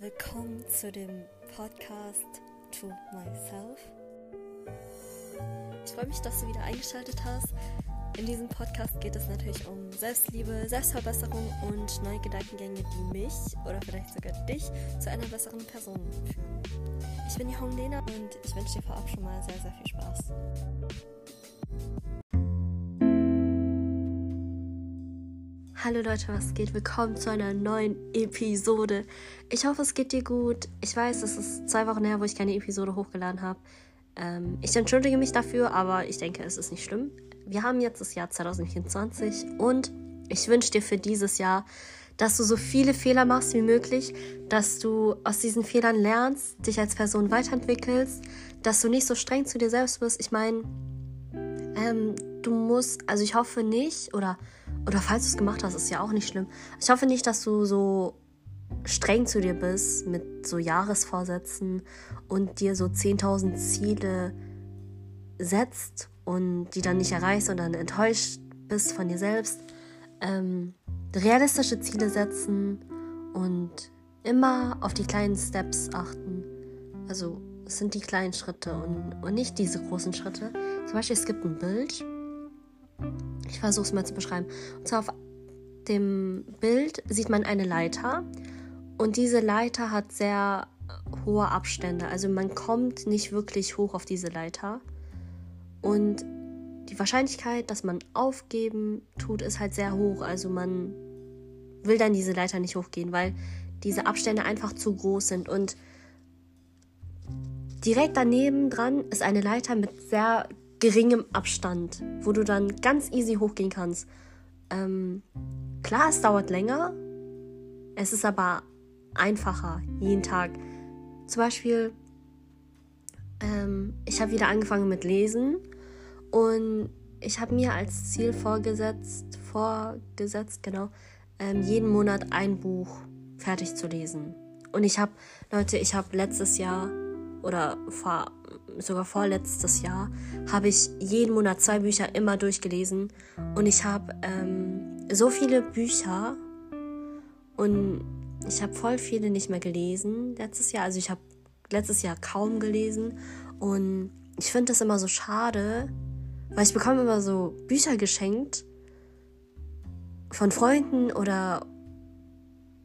Willkommen zu dem Podcast To Myself. Ich freue mich, dass du wieder eingeschaltet hast. In diesem Podcast geht es natürlich um Selbstliebe, Selbstverbesserung und neue Gedankengänge, die mich oder vielleicht sogar dich zu einer besseren Person führen. Ich bin die Hong Lena und ich wünsche dir vorab schon mal sehr, sehr viel Spaß. Hallo Leute, was geht? Willkommen zu einer neuen Episode. Ich hoffe, es geht dir gut. Ich weiß, es ist zwei Wochen her, wo ich keine Episode hochgeladen habe. Ähm, ich entschuldige mich dafür, aber ich denke, es ist nicht schlimm. Wir haben jetzt das Jahr 2024 und ich wünsche dir für dieses Jahr, dass du so viele Fehler machst wie möglich, dass du aus diesen Fehlern lernst, dich als Person weiterentwickelst, dass du nicht so streng zu dir selbst bist. Ich meine, ähm, du musst, also ich hoffe nicht, oder oder falls du es gemacht hast, ist ja auch nicht schlimm. Ich hoffe nicht, dass du so streng zu dir bist mit so Jahresvorsätzen und dir so 10.000 Ziele setzt und die dann nicht erreichst und dann enttäuscht bist von dir selbst. Ähm, realistische Ziele setzen und immer auf die kleinen Steps achten. Also es sind die kleinen Schritte und, und nicht diese großen Schritte. Zum Beispiel, es gibt ein Bild ich versuche es mal zu beschreiben. Und zwar auf dem Bild sieht man eine Leiter und diese Leiter hat sehr hohe Abstände. Also man kommt nicht wirklich hoch auf diese Leiter. Und die Wahrscheinlichkeit, dass man aufgeben tut, ist halt sehr hoch. Also man will dann diese Leiter nicht hochgehen, weil diese Abstände einfach zu groß sind. Und direkt daneben dran ist eine Leiter mit sehr geringem Abstand, wo du dann ganz easy hochgehen kannst. Ähm, klar, es dauert länger, es ist aber einfacher jeden Tag. Zum Beispiel, ähm, ich habe wieder angefangen mit Lesen und ich habe mir als Ziel vorgesetzt, vorgesetzt, genau, ähm, jeden Monat ein Buch fertig zu lesen. Und ich habe, Leute, ich habe letztes Jahr oder vor sogar vorletztes Jahr, habe ich jeden Monat zwei Bücher immer durchgelesen. Und ich habe ähm, so viele Bücher und ich habe voll viele nicht mehr gelesen letztes Jahr. Also ich habe letztes Jahr kaum gelesen. Und ich finde das immer so schade, weil ich bekomme immer so Bücher geschenkt von Freunden oder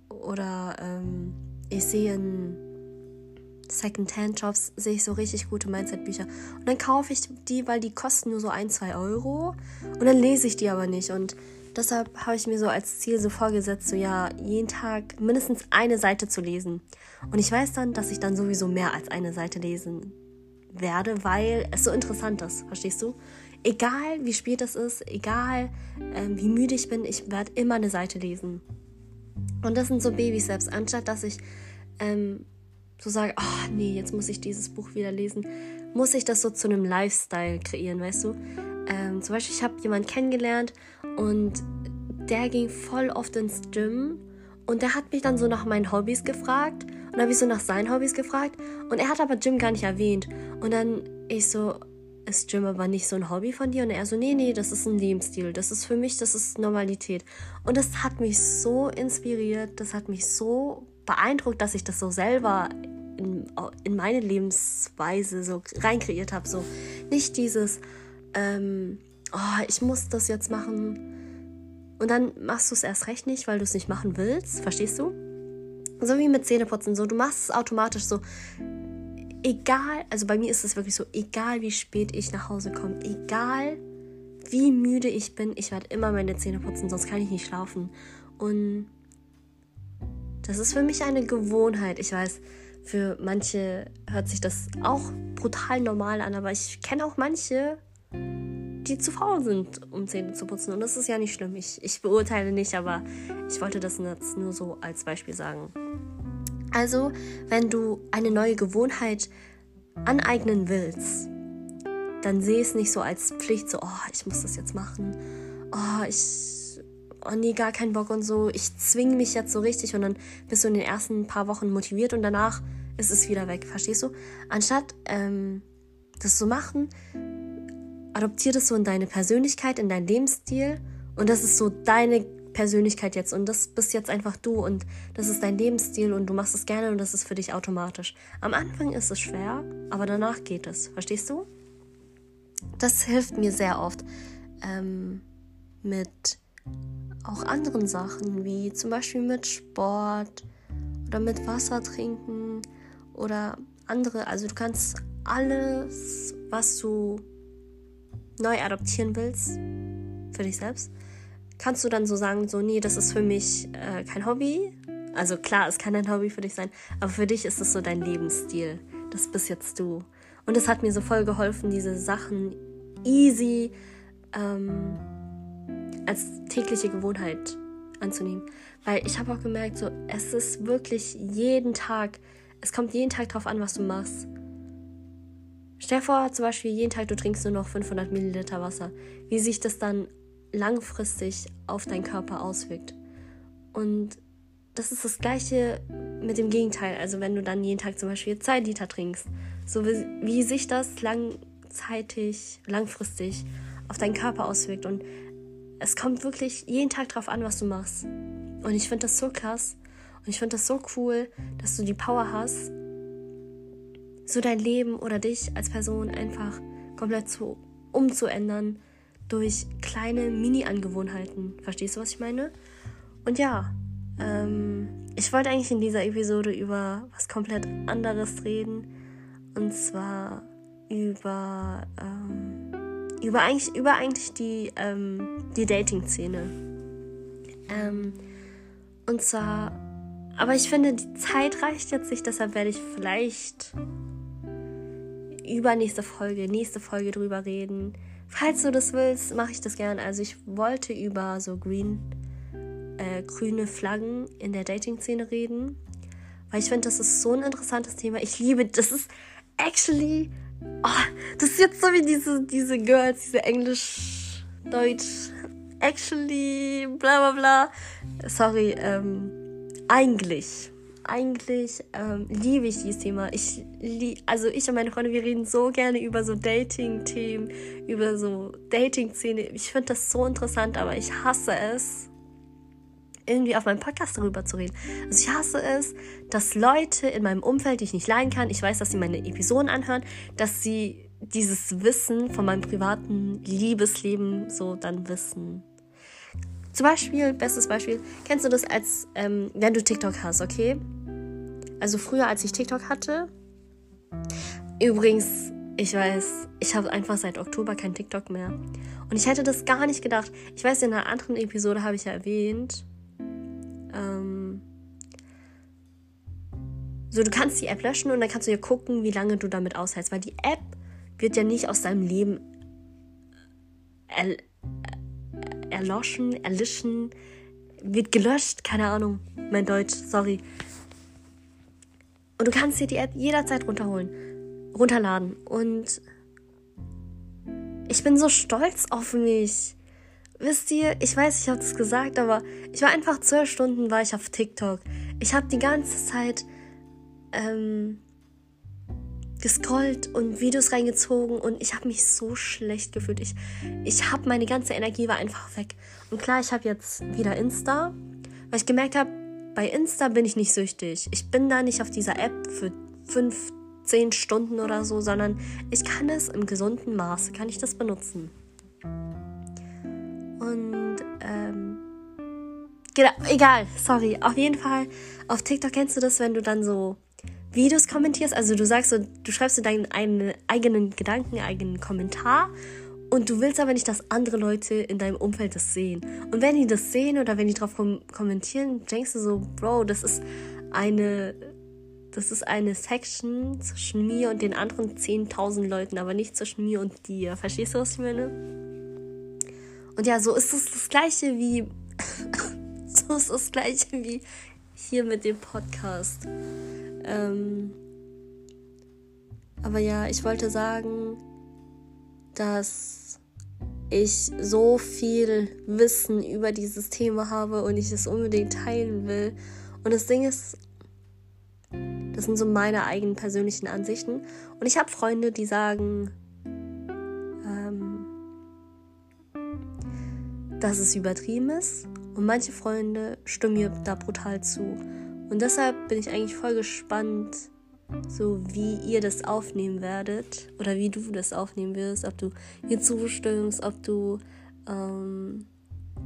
oder ähm, ich sehe ein Second-Hand-Shops sehe ich so richtig gute Mindset-Bücher. Und dann kaufe ich die, weil die kosten nur so ein, zwei Euro. Und dann lese ich die aber nicht. Und deshalb habe ich mir so als Ziel so vorgesetzt, so ja, jeden Tag mindestens eine Seite zu lesen. Und ich weiß dann, dass ich dann sowieso mehr als eine Seite lesen werde, weil es so interessant ist. Verstehst du? Egal wie spät es ist, egal ähm, wie müde ich bin, ich werde immer eine Seite lesen. Und das sind so Baby-Steps, anstatt dass ich ähm, so sage, oh nee, jetzt muss ich dieses Buch wieder lesen, muss ich das so zu einem Lifestyle kreieren, weißt du? Ähm, zum Beispiel, ich habe jemanden kennengelernt und der ging voll oft ins Gym und der hat mich dann so nach meinen Hobbys gefragt und habe ich so nach seinen Hobbys gefragt und er hat aber Gym gar nicht erwähnt und dann ich so, ist Gym aber nicht so ein Hobby von dir? Und er so, nee, nee, das ist ein Lebensstil. Das ist für mich, das ist Normalität. Und das hat mich so inspiriert, das hat mich so beeindruckt, dass ich das so selber in, in meine Lebensweise so reinkreiert habe. So nicht dieses, ähm, oh, ich muss das jetzt machen. Und dann machst du es erst recht nicht, weil du es nicht machen willst. Verstehst du? So wie mit Zähneputzen. So, du machst es automatisch so. Egal, also bei mir ist es wirklich so, egal wie spät ich nach Hause komme, egal wie müde ich bin, ich werde immer meine Zähne putzen, sonst kann ich nicht schlafen. Und das ist für mich eine Gewohnheit. Ich weiß, für manche hört sich das auch brutal normal an, aber ich kenne auch manche, die zu faul sind, um Zähne zu putzen. Und das ist ja nicht schlimm. Ich, ich beurteile nicht, aber ich wollte das jetzt nur so als Beispiel sagen. Also, wenn du eine neue Gewohnheit aneignen willst, dann sehe es nicht so als Pflicht, so, oh, ich muss das jetzt machen. Oh, ich, oh nee, gar keinen Bock und so. Ich zwinge mich jetzt so richtig und dann bist du in den ersten paar Wochen motiviert und danach ist es wieder weg. Verstehst du? Anstatt ähm, das zu machen, adoptier das so in deine Persönlichkeit, in deinen Lebensstil und das ist so deine Persönlichkeit jetzt und das bist jetzt einfach du und das ist dein Lebensstil und du machst es gerne und das ist für dich automatisch. Am Anfang ist es schwer, aber danach geht es. Verstehst du? Das hilft mir sehr oft ähm, mit auch anderen Sachen, wie zum Beispiel mit Sport oder mit Wasser trinken oder andere. Also du kannst alles, was du neu adoptieren willst, für dich selbst, kannst du dann so sagen, so, nee, das ist für mich äh, kein Hobby. Also klar, es kann ein Hobby für dich sein, aber für dich ist es so dein Lebensstil. Das bist jetzt du. Und es hat mir so voll geholfen, diese Sachen easy ähm, als tägliche Gewohnheit anzunehmen. Weil ich habe auch gemerkt, so, es ist wirklich jeden Tag, es kommt jeden Tag drauf an, was du machst. Stell dir vor, zum Beispiel jeden Tag du trinkst nur noch 500 Milliliter Wasser. Wie sich das dann langfristig auf deinen Körper auswirkt. Und das ist das gleiche mit dem Gegenteil. Also wenn du dann jeden Tag zum Beispiel 2 Liter trinkst, so wie, wie sich das langzeitig, langfristig auf deinen Körper auswirkt. Und es kommt wirklich jeden Tag drauf an, was du machst. Und ich finde das so krass. Und ich finde das so cool, dass du die Power hast, so dein Leben oder dich als Person einfach komplett zu umzuändern durch kleine Mini-Angewohnheiten. Verstehst du, was ich meine? Und ja, ähm, ich wollte eigentlich in dieser Episode über was komplett anderes reden. Und zwar über, ähm, über, eigentlich, über eigentlich die, ähm, die Dating-Szene. Ähm, und zwar, aber ich finde, die Zeit reicht jetzt nicht, deshalb werde ich vielleicht übernächste Folge, nächste Folge drüber reden Falls du das willst, mache ich das gern. Also ich wollte über so green, äh, grüne Flaggen in der Dating-Szene reden, weil ich finde, das ist so ein interessantes Thema. Ich liebe, das ist actually, oh, das ist jetzt so wie diese, diese Girls, diese Englisch, Deutsch, actually, bla bla bla. Sorry, ähm, eigentlich eigentlich ähm, liebe ich dieses Thema. Ich also ich und meine Freunde, wir reden so gerne über so Dating-Themen, über so Dating-Szene. Ich finde das so interessant, aber ich hasse es, irgendwie auf meinem Podcast darüber zu reden. Also ich hasse es, dass Leute in meinem Umfeld, die ich nicht leiden kann, ich weiß, dass sie meine Episoden anhören, dass sie dieses Wissen von meinem privaten Liebesleben so dann wissen. Zum Beispiel, bestes Beispiel, kennst du das als, ähm, wenn du TikTok hast, okay? Also früher, als ich TikTok hatte. Übrigens, ich weiß, ich habe einfach seit Oktober kein TikTok mehr. Und ich hätte das gar nicht gedacht. Ich weiß, in einer anderen Episode habe ich ja erwähnt, ähm, so, du kannst die App löschen und dann kannst du ja gucken, wie lange du damit aushältst. Weil die App wird ja nicht aus deinem Leben er, erloschen, erlischen, wird gelöscht, keine Ahnung, mein Deutsch, sorry. Und du kannst dir die App jederzeit runterholen, runterladen. Und ich bin so stolz auf mich. Wisst ihr, ich weiß, ich habe das gesagt, aber ich war einfach zwölf Stunden war ich auf TikTok. Ich habe die ganze Zeit ähm, gescrollt und Videos reingezogen und ich habe mich so schlecht gefühlt. Ich, ich habe meine ganze Energie war einfach weg. Und klar, ich habe jetzt wieder Insta, weil ich gemerkt habe, bei Insta bin ich nicht süchtig. Ich bin da nicht auf dieser App für fünf, zehn Stunden oder so, sondern ich kann es im gesunden Maße, kann ich das benutzen. Und ähm, genau, egal, sorry. Auf jeden Fall, auf TikTok kennst du das, wenn du dann so Videos kommentierst. Also du sagst so, du schreibst so deinen eigenen Gedanken, eigenen Kommentar und du willst aber nicht, dass andere Leute in deinem Umfeld das sehen. Und wenn die das sehen oder wenn die drauf kom kommentieren, denkst du so, Bro, das ist eine, das ist eine Section zwischen mir und den anderen 10.000 Leuten, aber nicht zwischen mir und dir. Verstehst du, was ich meine? Und ja, so ist es das gleiche wie, so ist das gleiche wie hier mit dem Podcast. Ähm, aber ja, ich wollte sagen, dass ich so viel Wissen über dieses Thema habe und ich es unbedingt teilen will. Und das Ding ist, das sind so meine eigenen persönlichen Ansichten. Und ich habe Freunde, die sagen, dass es übertrieben ist. Und manche Freunde stimmen mir da brutal zu. Und deshalb bin ich eigentlich voll gespannt, so wie ihr das aufnehmen werdet oder wie du das aufnehmen wirst, ob du mir zustimmst, ob du ähm,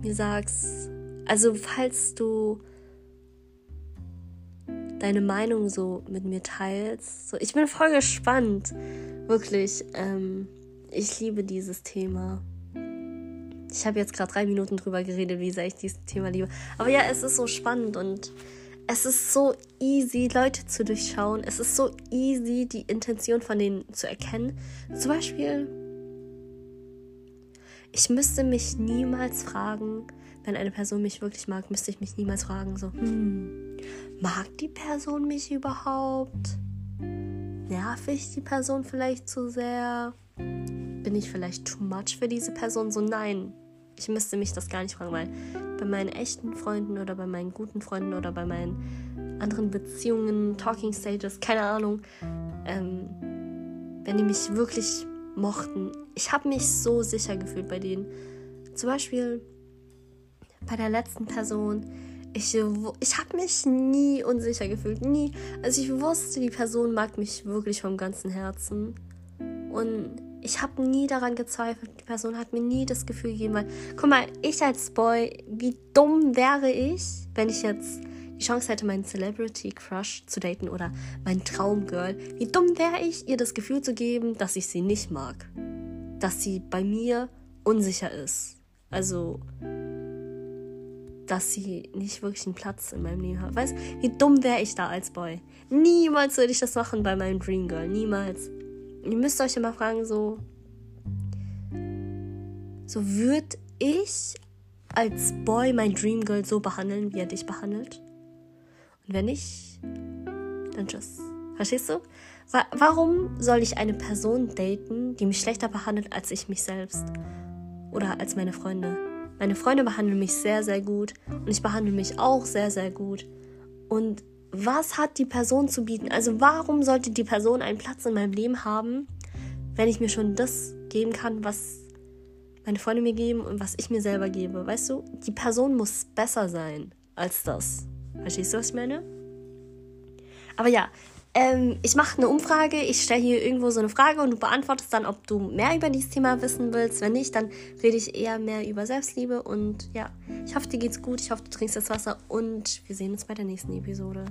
mir sagst, also falls du deine Meinung so mit mir teilst. So, ich bin voll gespannt. Wirklich. Ähm, ich liebe dieses Thema. Ich habe jetzt gerade drei Minuten drüber geredet, wie sehr ich dieses Thema liebe. Aber ja, es ist so spannend und es ist so easy, Leute zu durchschauen. Es ist so easy, die Intention von denen zu erkennen. Zum Beispiel, ich müsste mich niemals fragen, wenn eine Person mich wirklich mag, müsste ich mich niemals fragen, so, hm, mag die Person mich überhaupt? Nerv ich die Person vielleicht zu sehr? Bin ich vielleicht too much für diese Person? So, nein. Ich müsste mich das gar nicht fragen, weil bei meinen echten Freunden oder bei meinen guten Freunden oder bei meinen anderen Beziehungen, Talking Stages, keine Ahnung, ähm, wenn die mich wirklich mochten, ich habe mich so sicher gefühlt bei denen. Zum Beispiel bei der letzten Person, ich, ich habe mich nie unsicher gefühlt, nie. Also ich wusste, die Person mag mich wirklich vom ganzen Herzen. Und ich habe nie daran gezweifelt. Die Person hat mir nie das Gefühl gegeben, weil, guck mal, ich als Boy, wie dumm wäre ich, wenn ich jetzt die Chance hätte, meinen Celebrity Crush zu daten oder mein Traumgirl. Wie dumm wäre ich, ihr das Gefühl zu geben, dass ich sie nicht mag. Dass sie bei mir unsicher ist. Also, dass sie nicht wirklich einen Platz in meinem Leben hat. Weißt wie dumm wäre ich da als Boy? Niemals würde ich das machen bei meinem Dream Girl. Niemals. Ihr müsst euch immer fragen, so. So würde ich als Boy mein Dream Girl so behandeln, wie er dich behandelt? Und wenn nicht, dann tschüss. Verstehst du? Warum soll ich eine Person daten, die mich schlechter behandelt als ich mich selbst? Oder als meine Freunde? Meine Freunde behandeln mich sehr, sehr gut und ich behandle mich auch sehr, sehr gut. Und was hat die Person zu bieten? Also warum sollte die Person einen Platz in meinem Leben haben, wenn ich mir schon das geben kann, was meine Freunde mir geben und was ich mir selber gebe? Weißt du, die Person muss besser sein als das. Verstehst du, was ich meine? Aber ja, ähm, ich mache eine Umfrage, ich stelle hier irgendwo so eine Frage und du beantwortest dann, ob du mehr über dieses Thema wissen willst. Wenn nicht, dann rede ich eher mehr über Selbstliebe. Und ja, ich hoffe, dir geht's gut. Ich hoffe, du trinkst das Wasser und wir sehen uns bei der nächsten Episode.